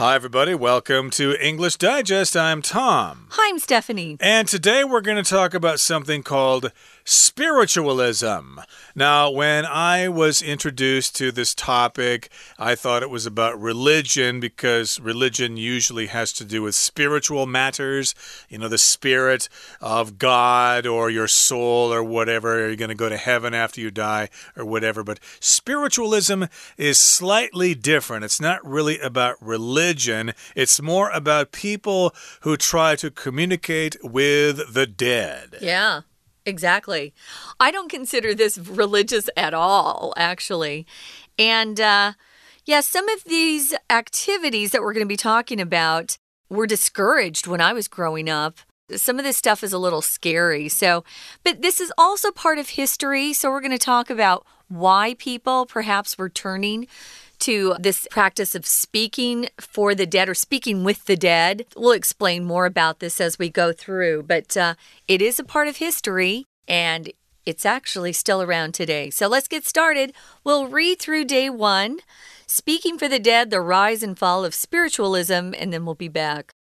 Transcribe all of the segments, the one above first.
Hi, everybody. Welcome to English Digest. I'm Tom. Hi, I'm Stephanie. And today we're going to talk about something called spiritualism. Now, when I was introduced to this topic, I thought it was about religion because religion usually has to do with spiritual matters, you know, the spirit of God or your soul or whatever. Are you going to go to heaven after you die or whatever? But spiritualism is slightly different. It's not really about religion, it's more about people who try to communicate with the dead. Yeah. Exactly. I don't consider this religious at all, actually. And uh, yeah, some of these activities that we're going to be talking about were discouraged when I was growing up. Some of this stuff is a little scary. So, but this is also part of history. So, we're going to talk about why people perhaps were turning to this practice of speaking for the dead or speaking with the dead. We'll explain more about this as we go through, but uh, it is a part of history and it's actually still around today. So let's get started. We'll read through day one, Speaking for the Dead, the Rise and Fall of Spiritualism, and then we'll be back.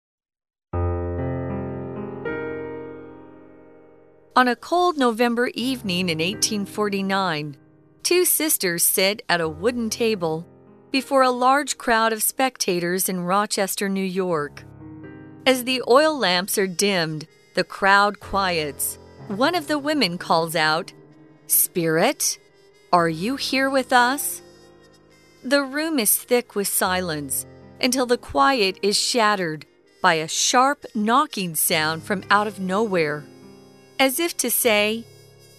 On a cold November evening in 1849, two sisters sit at a wooden table before a large crowd of spectators in Rochester, New York. As the oil lamps are dimmed, the crowd quiets. One of the women calls out, Spirit, are you here with us? The room is thick with silence until the quiet is shattered by a sharp knocking sound from out of nowhere, as if to say,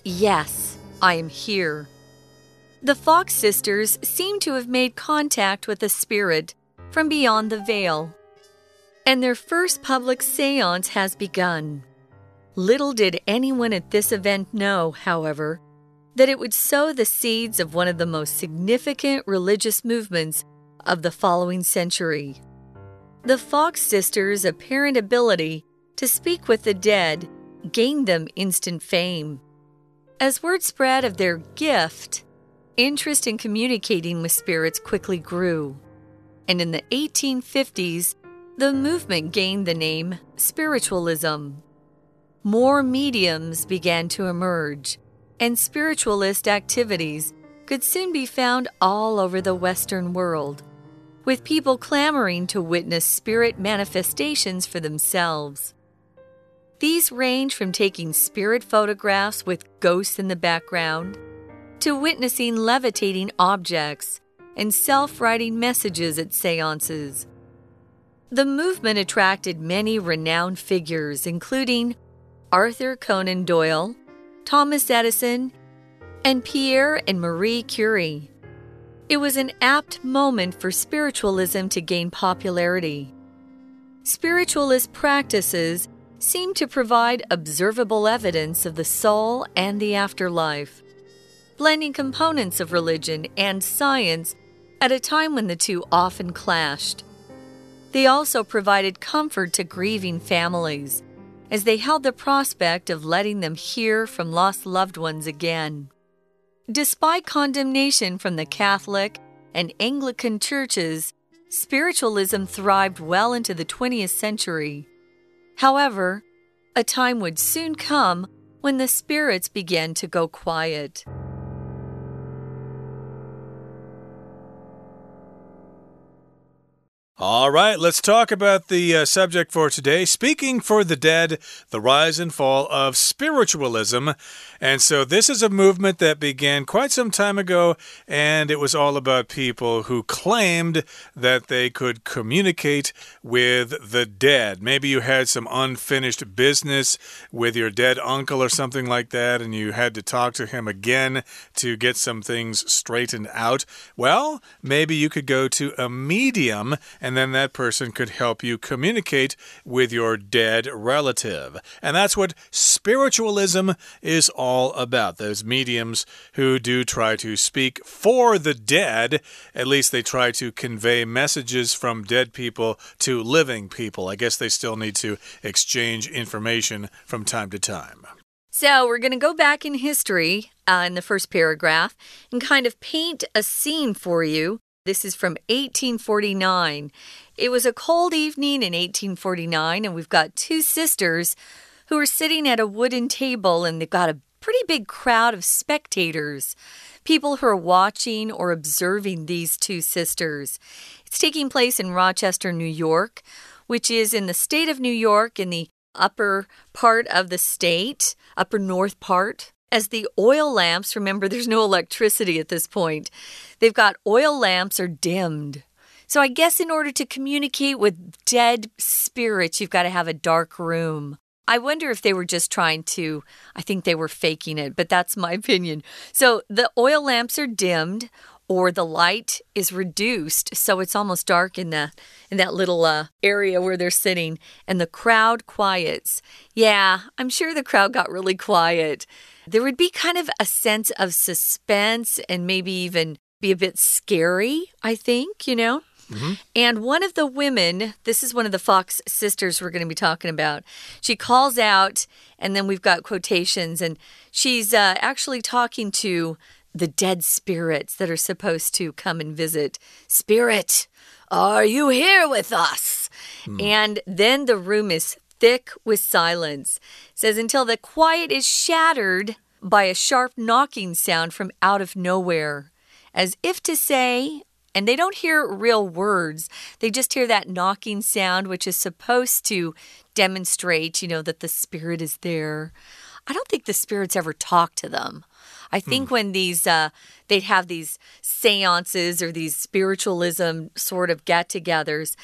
Yes, I am here. The Fox sisters seem to have made contact with a spirit from beyond the veil, and their first public seance has begun. Little did anyone at this event know, however, that it would sow the seeds of one of the most significant religious movements of the following century. The Fox sisters' apparent ability to speak with the dead gained them instant fame. As word spread of their gift, interest in communicating with spirits quickly grew. And in the 1850s, the movement gained the name spiritualism. More mediums began to emerge, and spiritualist activities could soon be found all over the Western world, with people clamoring to witness spirit manifestations for themselves. These range from taking spirit photographs with ghosts in the background to witnessing levitating objects and self writing messages at seances. The movement attracted many renowned figures, including Arthur Conan Doyle, Thomas Edison, and Pierre and Marie Curie. It was an apt moment for spiritualism to gain popularity. Spiritualist practices seem to provide observable evidence of the soul and the afterlife blending components of religion and science at a time when the two often clashed. They also provided comfort to grieving families as they held the prospect of letting them hear from lost loved ones again. Despite condemnation from the Catholic and Anglican churches, spiritualism thrived well into the 20th century. However, a time would soon come when the spirits began to go quiet. All right, let's talk about the uh, subject for today Speaking for the Dead, the Rise and Fall of Spiritualism. And so, this is a movement that began quite some time ago, and it was all about people who claimed that they could communicate with the dead. Maybe you had some unfinished business with your dead uncle or something like that, and you had to talk to him again to get some things straightened out. Well, maybe you could go to a medium and then that person could help you communicate with your dead relative. And that's what spiritualism is all about. Those mediums who do try to speak for the dead, at least they try to convey messages from dead people to living people. I guess they still need to exchange information from time to time. So, we're going to go back in history uh, in the first paragraph and kind of paint a scene for you this is from 1849. It was a cold evening in 1849, and we've got two sisters who are sitting at a wooden table, and they've got a pretty big crowd of spectators, people who are watching or observing these two sisters. It's taking place in Rochester, New York, which is in the state of New York in the upper part of the state, upper north part. As the oil lamps, remember there's no electricity at this point, they've got oil lamps are dimmed. So I guess in order to communicate with dead spirits, you've got to have a dark room. I wonder if they were just trying to, I think they were faking it, but that's my opinion. So the oil lamps are dimmed or the light is reduced so it's almost dark in the in that little uh, area where they're sitting and the crowd quiets yeah i'm sure the crowd got really quiet there would be kind of a sense of suspense and maybe even be a bit scary i think you know Mm -hmm. And one of the women, this is one of the Fox sisters we're going to be talking about, she calls out, and then we've got quotations, and she's uh, actually talking to the dead spirits that are supposed to come and visit. Spirit, are you here with us? Mm. And then the room is thick with silence. It says until the quiet is shattered by a sharp knocking sound from out of nowhere, as if to say, and they don't hear real words. They just hear that knocking sound, which is supposed to demonstrate, you know, that the spirit is there. I don't think the spirits ever talk to them. I think hmm. when these, uh, they'd have these seances or these spiritualism sort of get togethers,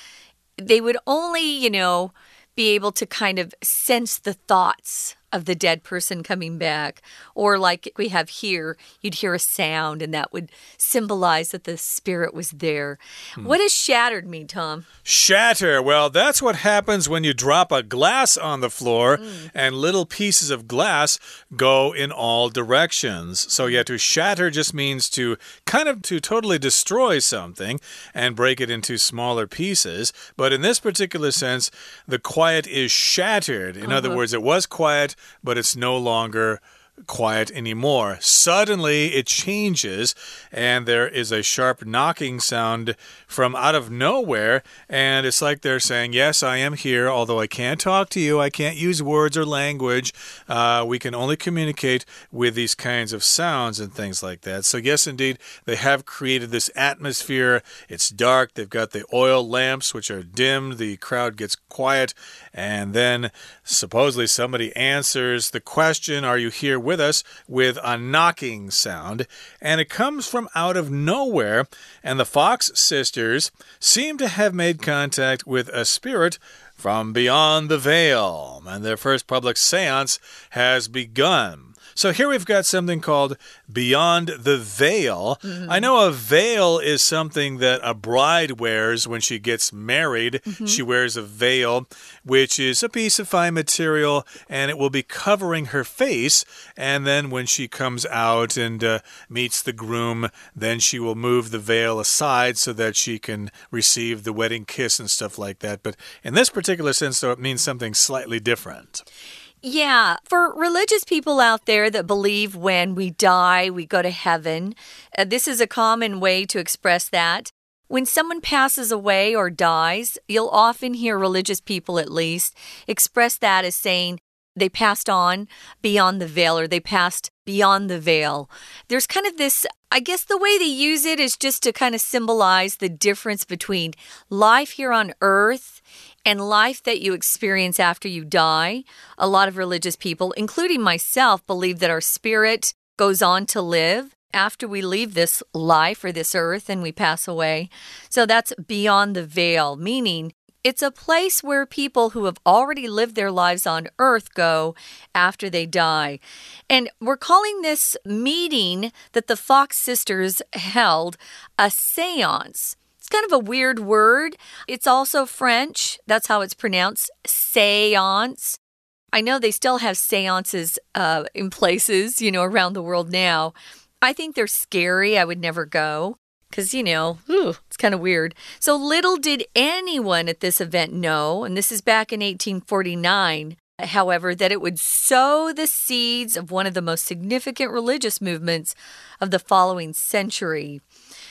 they would only, you know, be able to kind of sense the thoughts of the dead person coming back. Or, like we have here, you'd hear a sound and that would symbolize that the spirit was there. Hmm. What does shattered mean, Tom? Shatter. Well, that's what happens when you drop a glass on the floor mm. and little pieces of glass go in all directions. So, yeah, to shatter just means to kind of to totally destroy something and break it into smaller pieces. But in this particular sense, the quiet is shattered. In uh -huh. other uh-huh. words, it was quiet, but it's no longer quiet anymore. Suddenly it changes, and there is a sharp knocking sound from out of nowhere. And it's like they're saying, Yes, I am here, although I can't talk to you. I can't use words or language. Uh, we can only communicate with these kinds of sounds and things like that. So, yes, indeed, they have created this atmosphere. It's dark. They've got the oil lamps, which are dimmed. The crowd gets quiet. And then supposedly somebody answers the question, Are you here with us? with a knocking sound. And it comes from out of nowhere. And the Fox sisters seem to have made contact with a spirit from beyond the veil. And their first public seance has begun. So here we've got something called Beyond the Veil. Mm -hmm. I know a veil is something that a bride wears when she gets married. Mm -hmm. She wears a veil, which is a piece of fine material, and it will be covering her face. And then when she comes out and uh, meets the groom, then she will move the veil aside so that she can receive the wedding kiss and stuff like that. But in this particular sense, though, it means something slightly different. Yeah, for religious people out there that believe when we die, we go to heaven, uh, this is a common way to express that. When someone passes away or dies, you'll often hear religious people, at least, express that as saying they passed on beyond the veil or they passed beyond the veil. There's kind of this, I guess the way they use it is just to kind of symbolize the difference between life here on earth and life that you experience after you die. A lot of religious people, including myself, believe that our spirit goes on to live after we leave this life or this earth and we pass away. So that's beyond the veil, meaning it's a place where people who have already lived their lives on earth go after they die. And we're calling this meeting that the Fox sisters held a seance. It's kind of a weird word. It's also French. That's how it's pronounced seance. I know they still have seances uh, in places, you know, around the world now. I think they're scary. I would never go because, you know, it's kind of weird. So little did anyone at this event know, and this is back in 1849, however, that it would sow the seeds of one of the most significant religious movements of the following century.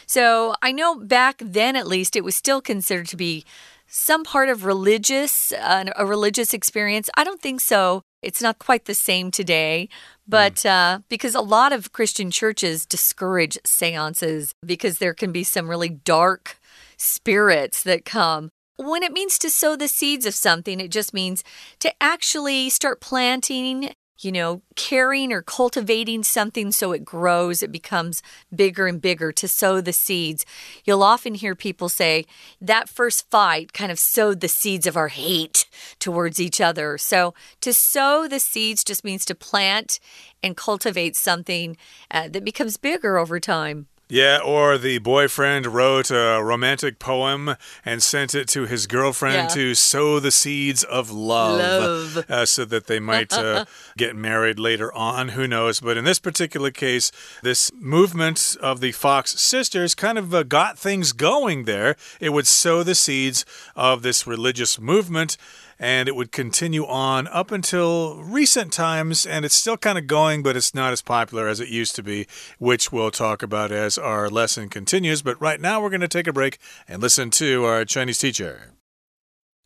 So I know back then, at least, it was still considered to be some part of religious, uh, a religious experience? I don't think so. It's not quite the same today, but mm. uh, because a lot of Christian churches discourage seances because there can be some really dark spirits that come. When it means to sow the seeds of something, it just means to actually start planting you know, caring or cultivating something so it grows, it becomes bigger and bigger to sow the seeds. You'll often hear people say that first fight kind of sowed the seeds of our hate towards each other. So to sow the seeds just means to plant and cultivate something uh, that becomes bigger over time. Yeah, or the boyfriend wrote a romantic poem and sent it to his girlfriend yeah. to sow the seeds of love, love. Uh, so that they might uh, get married later on. Who knows? But in this particular case, this movement of the Fox sisters kind of uh, got things going there. It would sow the seeds of this religious movement and it would continue on up until recent times, and it's still kind of going, but it's not as popular as it used to be, which we'll talk about as our lesson continues. But right now, we're going to take a break and listen to our Chinese teacher.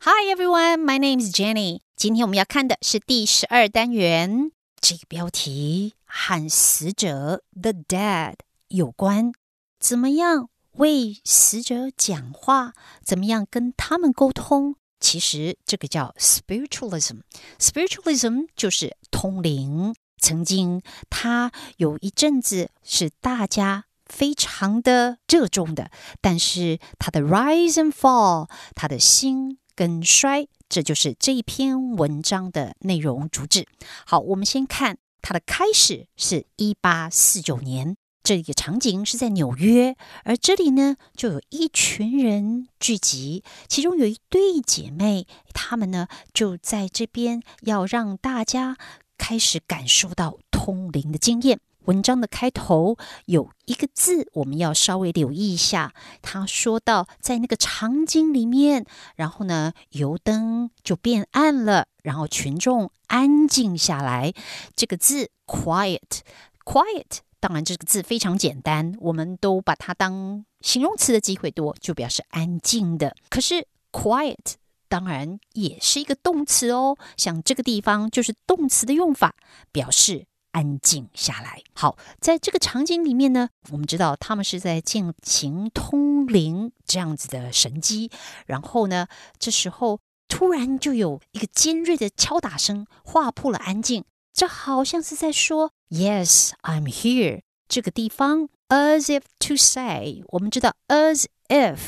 Hi everyone, my name is Jenny. 今天我们要看的是第十二单元，这个标题和死者 the dead 有关，怎么样为死者讲话，怎么样跟他们沟通， 其实这个叫 spiritualism，spiritualism 就是通灵。曾经，它有一阵子是大家非常的热衷的，但是它的 rise and fall，它的兴跟衰，这就是这一篇文章的内容主旨。好，我们先看它的开始是一八四九年。这个场景是在纽约，而这里呢，就有一群人聚集，其中有一对姐妹，她们呢就在这边要让大家开始感受到通灵的经验。文章的开头有一个字，我们要稍微留意一下。他说到，在那个场景里面，然后呢，油灯就变暗了，然后群众安静下来。这个字 quiet，quiet。当然，这个字非常简单，我们都把它当形容词的机会多，就表示安静的。可是，quiet 当然也是一个动词哦，像这个地方就是动词的用法，表示安静下来。好，在这个场景里面呢，我们知道他们是在进行通灵这样子的神机，然后呢，这时候突然就有一个尖锐的敲打声划破了安静。这好像是在说 “Yes, I'm here” 这个地方，as if to say。我们知道 as if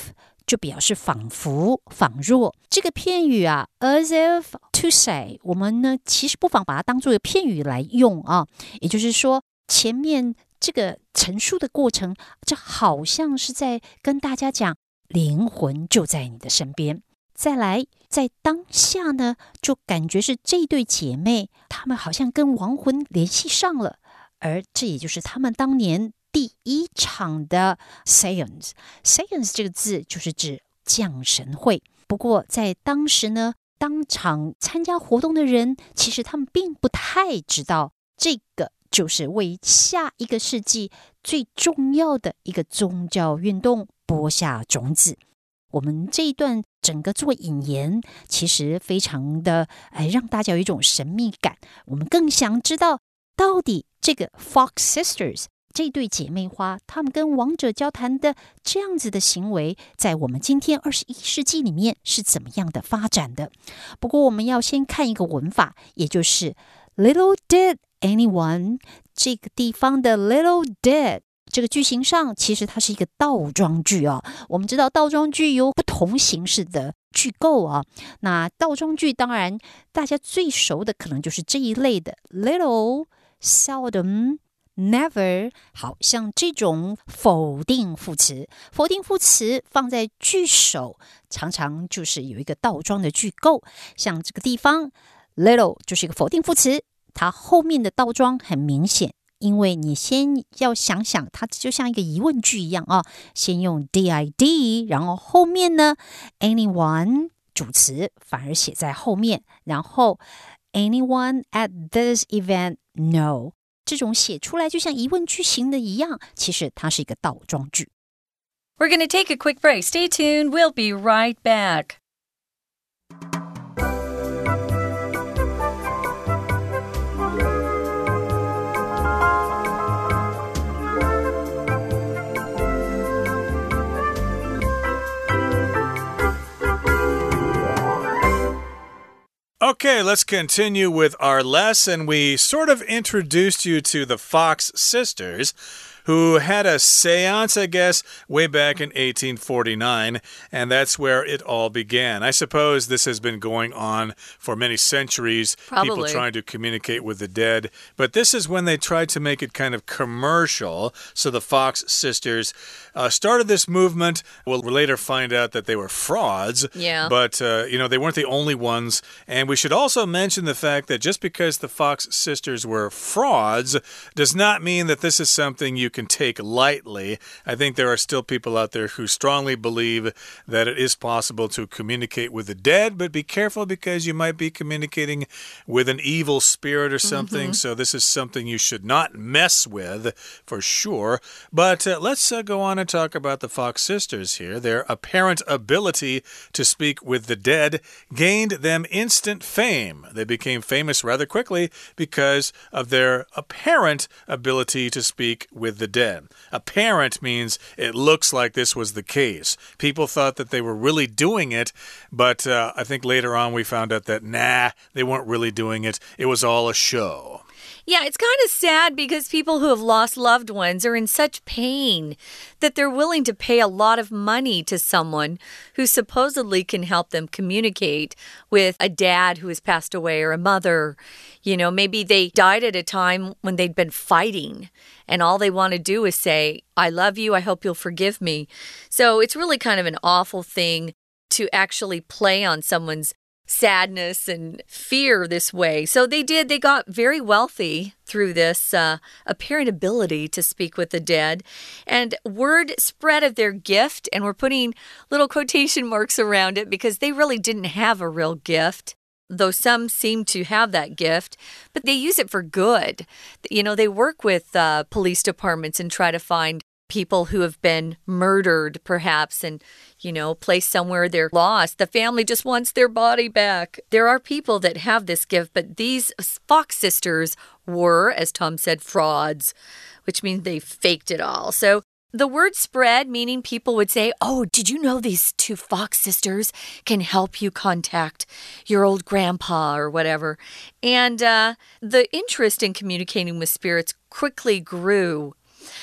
就表示仿佛、仿若。这个片语啊，as if to say，我们呢其实不妨把它当做一个片语来用啊。也就是说，前面这个陈述的过程，这好像是在跟大家讲，灵魂就在你的身边。再来，在当下呢，就感觉是这对姐妹，她们好像跟亡魂联系上了，而这也就是她们当年第一场的 seance。seance 这个字就是指降神会。不过在当时呢，当场参加活动的人，其实他们并不太知道，这个就是为下一个世纪最重要的一个宗教运动播下种子。我们这一段整个做引言，其实非常的哎，让大家有一种神秘感。我们更想知道，到底这个 Fox Sisters 这对姐妹花，她们跟王者交谈的这样子的行为，在我们今天二十一世纪里面是怎么样的发展的？不过，我们要先看一个文法，也就是 Little did anyone 这个地方的 Little did。这个句型上其实它是一个倒装句啊。我们知道倒装句有不同形式的句构啊。那倒装句当然大家最熟的可能就是这一类的：little、seldom、never。好像这种否定副词，否定副词放在句首，常常就是有一个倒装的句构。像这个地方，little 就是一个否定副词，它后面的倒装很明显。因为你先要想想，它就像一个疑问句一样啊，先用 did，然后后面呢，anyone 主词反而写在后面，然后 anyone at this event no，这种写出来就像疑问句型的一样，其实它是一个倒装句。We're going to take a quick break. Stay tuned. We'll be right back. Okay, let's continue with our lesson. We sort of introduced you to the Fox sisters who had a seance, I guess, way back in 1849, and that's where it all began. I suppose this has been going on for many centuries, Probably. people trying to communicate with the dead, but this is when they tried to make it kind of commercial. So the Fox sisters uh, started this movement. We'll later find out that they were frauds, Yeah. but, uh, you know, they weren't the only ones. And we should also mention the fact that just because the Fox sisters were frauds does not mean that this is something you can take lightly. I think there are still people out there who strongly believe that it is possible to communicate with the dead, but be careful because you might be communicating with an evil spirit or something. So, this is something you should not mess with for sure. But uh, let's uh, go on and talk about the Fox sisters here. Their apparent ability to speak with the dead gained them instant fame. They became famous rather quickly because of their apparent ability to speak with the dead. Apparent means it looks like this was the case. People thought that they were really doing it, but uh, I think later on we found out that nah, they weren't really doing it. It was all a show. Yeah, it's kind of sad because people who have lost loved ones are in such pain that they're willing to pay a lot of money to someone who supposedly can help them communicate with a dad who has passed away or a mother. You know, maybe they died at a time when they'd been fighting and all they want to do is say, I love you, I hope you'll forgive me. So it's really kind of an awful thing to actually play on someone's sadness and fear this way. So they did, they got very wealthy through this uh, apparent ability to speak with the dead. And word spread of their gift, and we're putting little quotation marks around it because they really didn't have a real gift. Though some seem to have that gift, but they use it for good. You know, they work with uh, police departments and try to find people who have been murdered, perhaps, and, you know, placed somewhere they're lost. The family just wants their body back. There are people that have this gift, but these Fox sisters were, as Tom said, frauds, which means they faked it all. So the word spread, meaning people would say, Oh, did you know these two Fox sisters can help you contact your old grandpa or whatever? And uh, the interest in communicating with spirits quickly grew.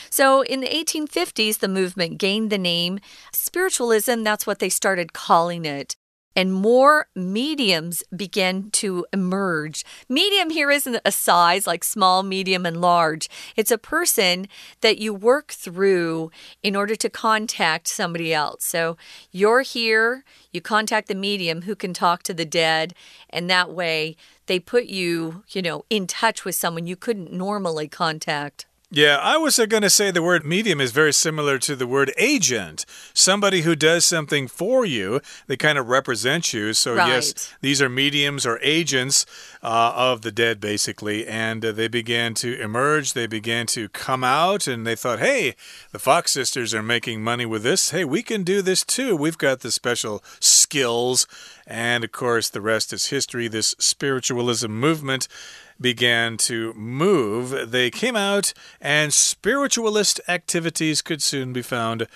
So in the 1850s, the movement gained the name spiritualism. That's what they started calling it. And more mediums began to emerge. Medium here isn't a size like small, medium, and large. It's a person that you work through in order to contact somebody else. So you're here, you contact the medium who can talk to the dead, and that way they put you, you know, in touch with someone you couldn't normally contact. Yeah, I was going to say the word medium is very similar to the word agent. Somebody who does something for you, they kind of represent you. So, Right. yes, these are mediums or agents uh, of the dead, basically. And uh, they began to emerge, they began to come out, and they thought, hey, the Fox sisters are making money with this. Hey, we can do this too. We've got the special skills. And of course, the rest is history. This spiritualism movement began to move, they came out, and spiritualist activities could soon be found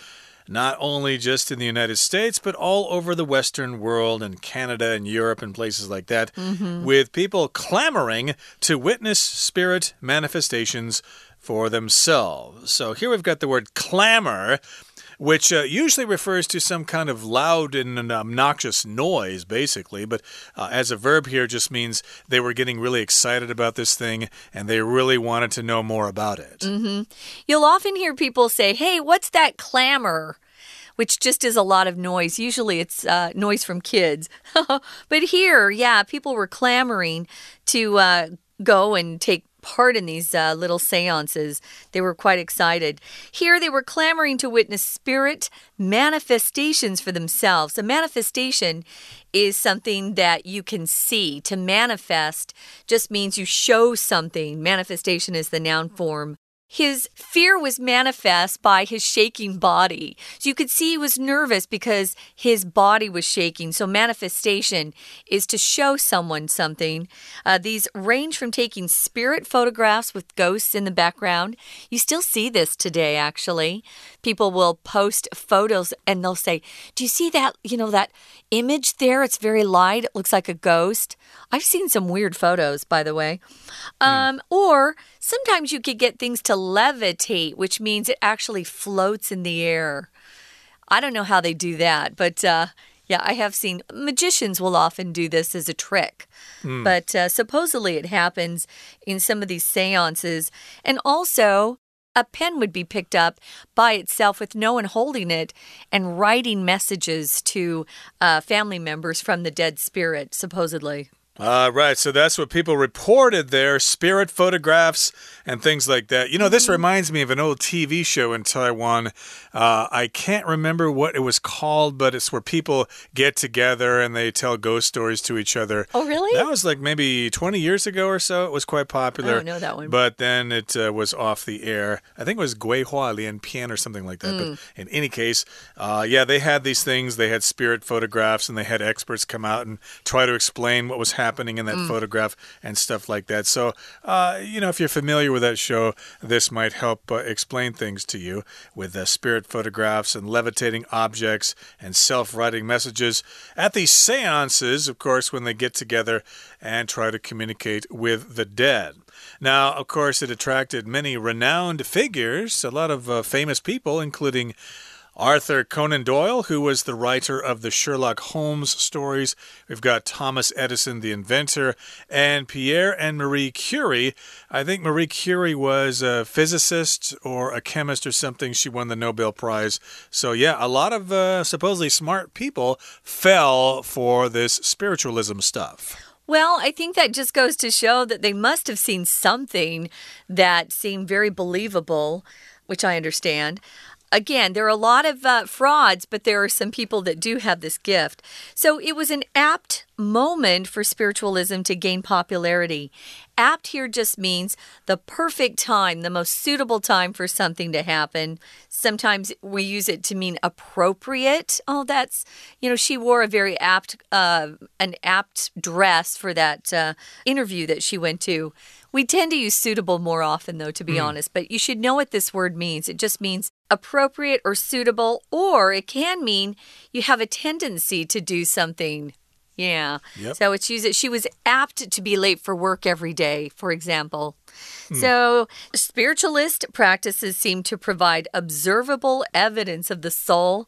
not only just in the United States, but all over the Western world and Canada and Europe and places like that, mm-hmm. with people clamoring to witness spirit manifestations for themselves. So here we've got the word clamor which uh, usually refers to some kind of loud and obnoxious noise, basically. But uh, as a verb here, just means they were getting really excited about this thing and they really wanted to know more about it. You'll often hear people say, Hey, what's that clamor? Which just is a lot of noise. Usually it's uh, noise from kids. but here, yeah, people were clamoring to uh, go and take part in these uh, little seances. They were quite excited. Here, they were clamoring to witness spirit manifestations for themselves. A manifestation is something that you can see. To manifest just means you show something. Manifestation is the noun form. His fear was manifest by his shaking body. So you could see he was nervous because his body was shaking. So, manifestation is to show someone something. Uh, these range from taking spirit photographs with ghosts in the background. You still see this today, actually. People will post photos and they'll say, Do you see that? You know, that image there? It's very light. It looks like a ghost. I've seen some weird photos, by the way. Hmm. Um, mm. Or sometimes you could get things to levitate, which means it actually floats in the air. I don't know how they do that, but uh, yeah, I have seen magicians will often do this as a trick. Mm. But uh, supposedly it happens in some of these seances. And also, a pen would be picked up by itself with no one holding it and writing messages to uh, family members from the dead spirit, supposedly. Uh, right. So that's what people reported there spirit photographs and things like that. You know, this mm-hmm. reminds me of an old TV show in Taiwan. Uh, I can't remember what it was called, but it's where people get together and they tell ghost stories to each other. Oh, really? That was like maybe 20 years ago or so. It was quite popular. I don't know that one. But then it uh, was off the air. I think it was Gui Hua Lian Pian or something like that. Mm. But in any case, uh, yeah, they had these things. They had spirit photographs and they had experts come out and try to explain what was happening happening in that mm. photograph and stuff like that. So, uh, you know, if you're familiar with that show, this might help uh, explain things to you with uh, spirit photographs and levitating objects and self writing messages at these seances, of course, when they get together and try to communicate with the dead. Now, of course, it attracted many renowned figures, a lot of uh, famous people, including Arthur Conan Doyle, who was the writer of the Sherlock Holmes stories. We've got Thomas Edison, the inventor, and Pierre and Marie Curie. I think Marie Curie was a physicist or a chemist or something. She won the Nobel Prize. So, yeah, a lot of uh, supposedly smart people fell for this spiritualism stuff. Well, I think that just goes to show that they must have seen something that seemed very believable, which I understand again, there are a lot of uh, frauds, but there are some people that do have this gift. So it was an apt moment for spiritualism to gain popularity. Apt here just means the perfect time, the most suitable time for something to happen. Sometimes we use it to mean appropriate. Oh, that's, you know, she wore a very apt, uh, an apt dress for that uh, interview that she went to. We tend to use suitable more often, though, to be mm. honest, but you should know what this word means. It just means appropriate or suitable, or it can mean you have a tendency to do something. Yeah. Yep. So it's used. She was apt to be late for work every day, for example. Hmm. So, spiritualist practices seem to provide observable evidence of the soul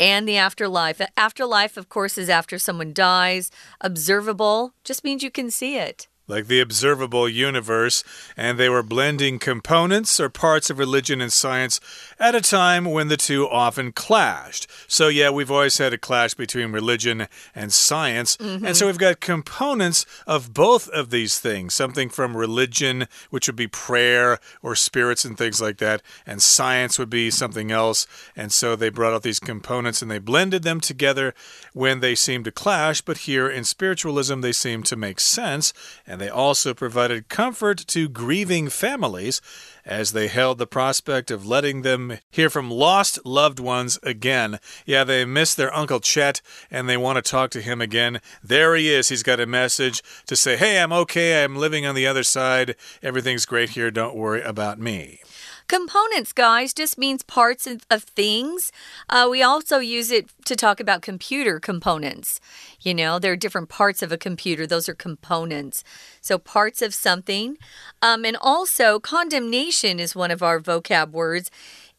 and the afterlife. Afterlife, of course, is after someone dies. Observable just means you can see it like the observable universe, and they were blending components or parts of religion and science at a time when the two often clashed. So, yeah, we've always had a clash between religion and science, mm -hmm. and so we've got components of both of these things something from religion, which would be prayer or spirits and things like that, and science would be something else. And so they brought out these components and they blended them together when they seemed to clash, but here in spiritualism, they seem to make sense. And they also provided comfort to grieving families as they held the prospect of letting them hear from lost loved ones again. Yeah, they miss their Uncle Chet and they want to talk to him again. There he is. He's got a message to say, Hey, I'm okay. I'm living on the other side. Everything's great here. Don't worry about me. Components, guys, just means parts of, of things. Uh, we also use it to talk about computer components. You know, there are different parts of a computer, those are components. So, parts of something. Um, and also, condemnation is one of our vocab words.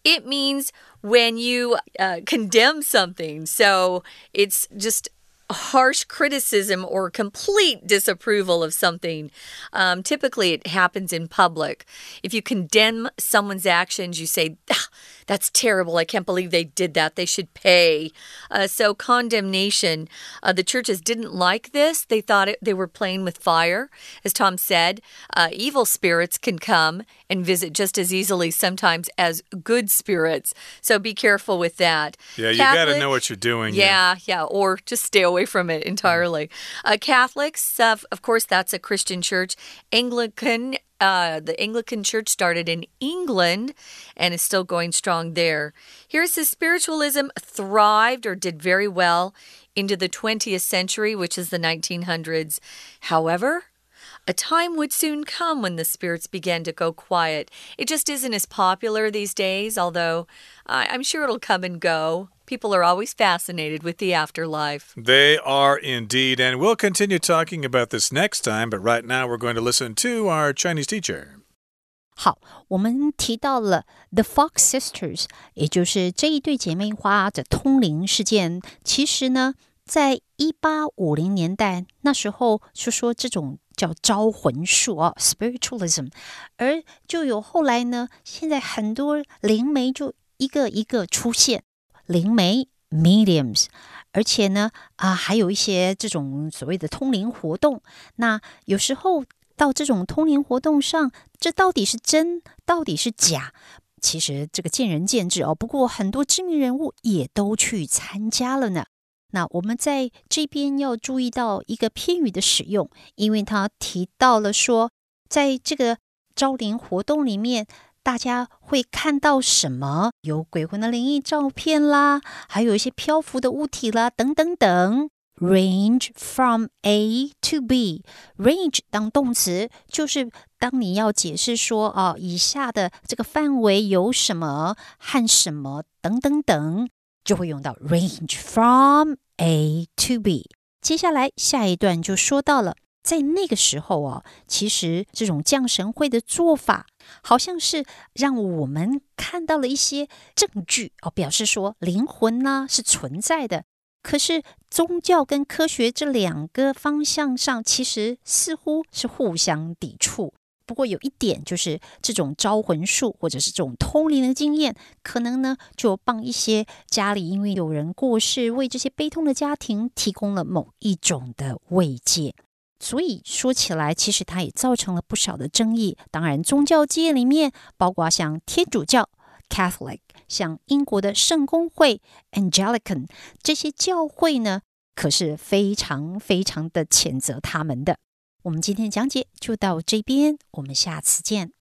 It means when you uh, condemn something. So, it's just harsh criticism or complete disapproval of something. Um, typically, it happens in public. If you condemn someone's actions, you say, ah, That's terrible. I can't believe they did that. They should pay. Uh, so, condemnation. Uh, the churches didn't like this. They thought it, they were playing with fire. As Tom said, uh, evil spirits can come and visit just as easily sometimes as good spirits. So, be careful with that. Yeah, you got to know what you're doing. Yeah, yeah, yeah, or just stay away from it entirely. Uh, Catholics, uh, of course, that's a Christian church. Anglican, uh, the Anglican Church started in England and is still going strong there. Here's the spiritualism thrived or did very well into the 20th century, which is the 1900s. However, a time would soon come when the spirits began to go quiet. It just isn't as popular these days, although I'm sure it'll come and go. People are always fascinated with the afterlife. They are indeed. And we'll continue talking about this next time, but right now we're going to listen to our Chinese teacher. 好，我们提到了 The Fox Sisters，也就是这一对姐妹花的通灵事件。其实呢，在一八五零年代那时候，就说这种叫招魂术啊，spiritualism，而就有后来呢，现在很多灵媒就一个一个出现， 灵媒 mediums，而且呢啊，还有一些这种所谓的通灵活动。那有时候到这种通灵活动上，这到底是真，到底是假？其实这个见仁见智哦。不过很多知名人物也都去参加了呢。那我们在这边要注意到一个片语的使用，因为他提到了说，在这个招灵活动里面，大家会看到什么？有鬼魂的灵异照片啦，还有一些漂浮的物体啦，等等等。Range from A to B，range 当动词就是当你要解释说啊，以下的这个范围有什么和什么等等等。就会用到 range from A to B。接下来下一段就说到了，在那个时候哦，其实这种降神会的做法，好像是让我们看到了一些证据哦，表示说灵魂呢是存在的。可是宗教跟科学这两个方向上，其实似乎是互相抵触。不过有一点就是，这种招魂术或者是这种通灵的经验，可能呢就帮一些家里因为有人过世，为这些悲痛的家庭提供了某一种的慰藉。所以说起来，其实它也造成了不少的争议。当然，宗教界里面，包括像天主教 （Catholic）、像英国的圣公会 （Anglican） 这些教会呢，可是非常非常的谴责他们的。我们今天讲解就到这边，我们下次见。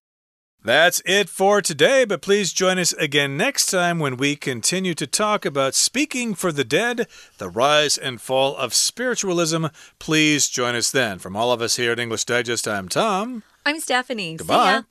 That's it for today, but please join us again next time when we continue to talk about speaking for the dead, the rise and fall of spiritualism. Please join us then. From all of us here at English Digest, I'm Tom. I'm Stephanie. Goodbye.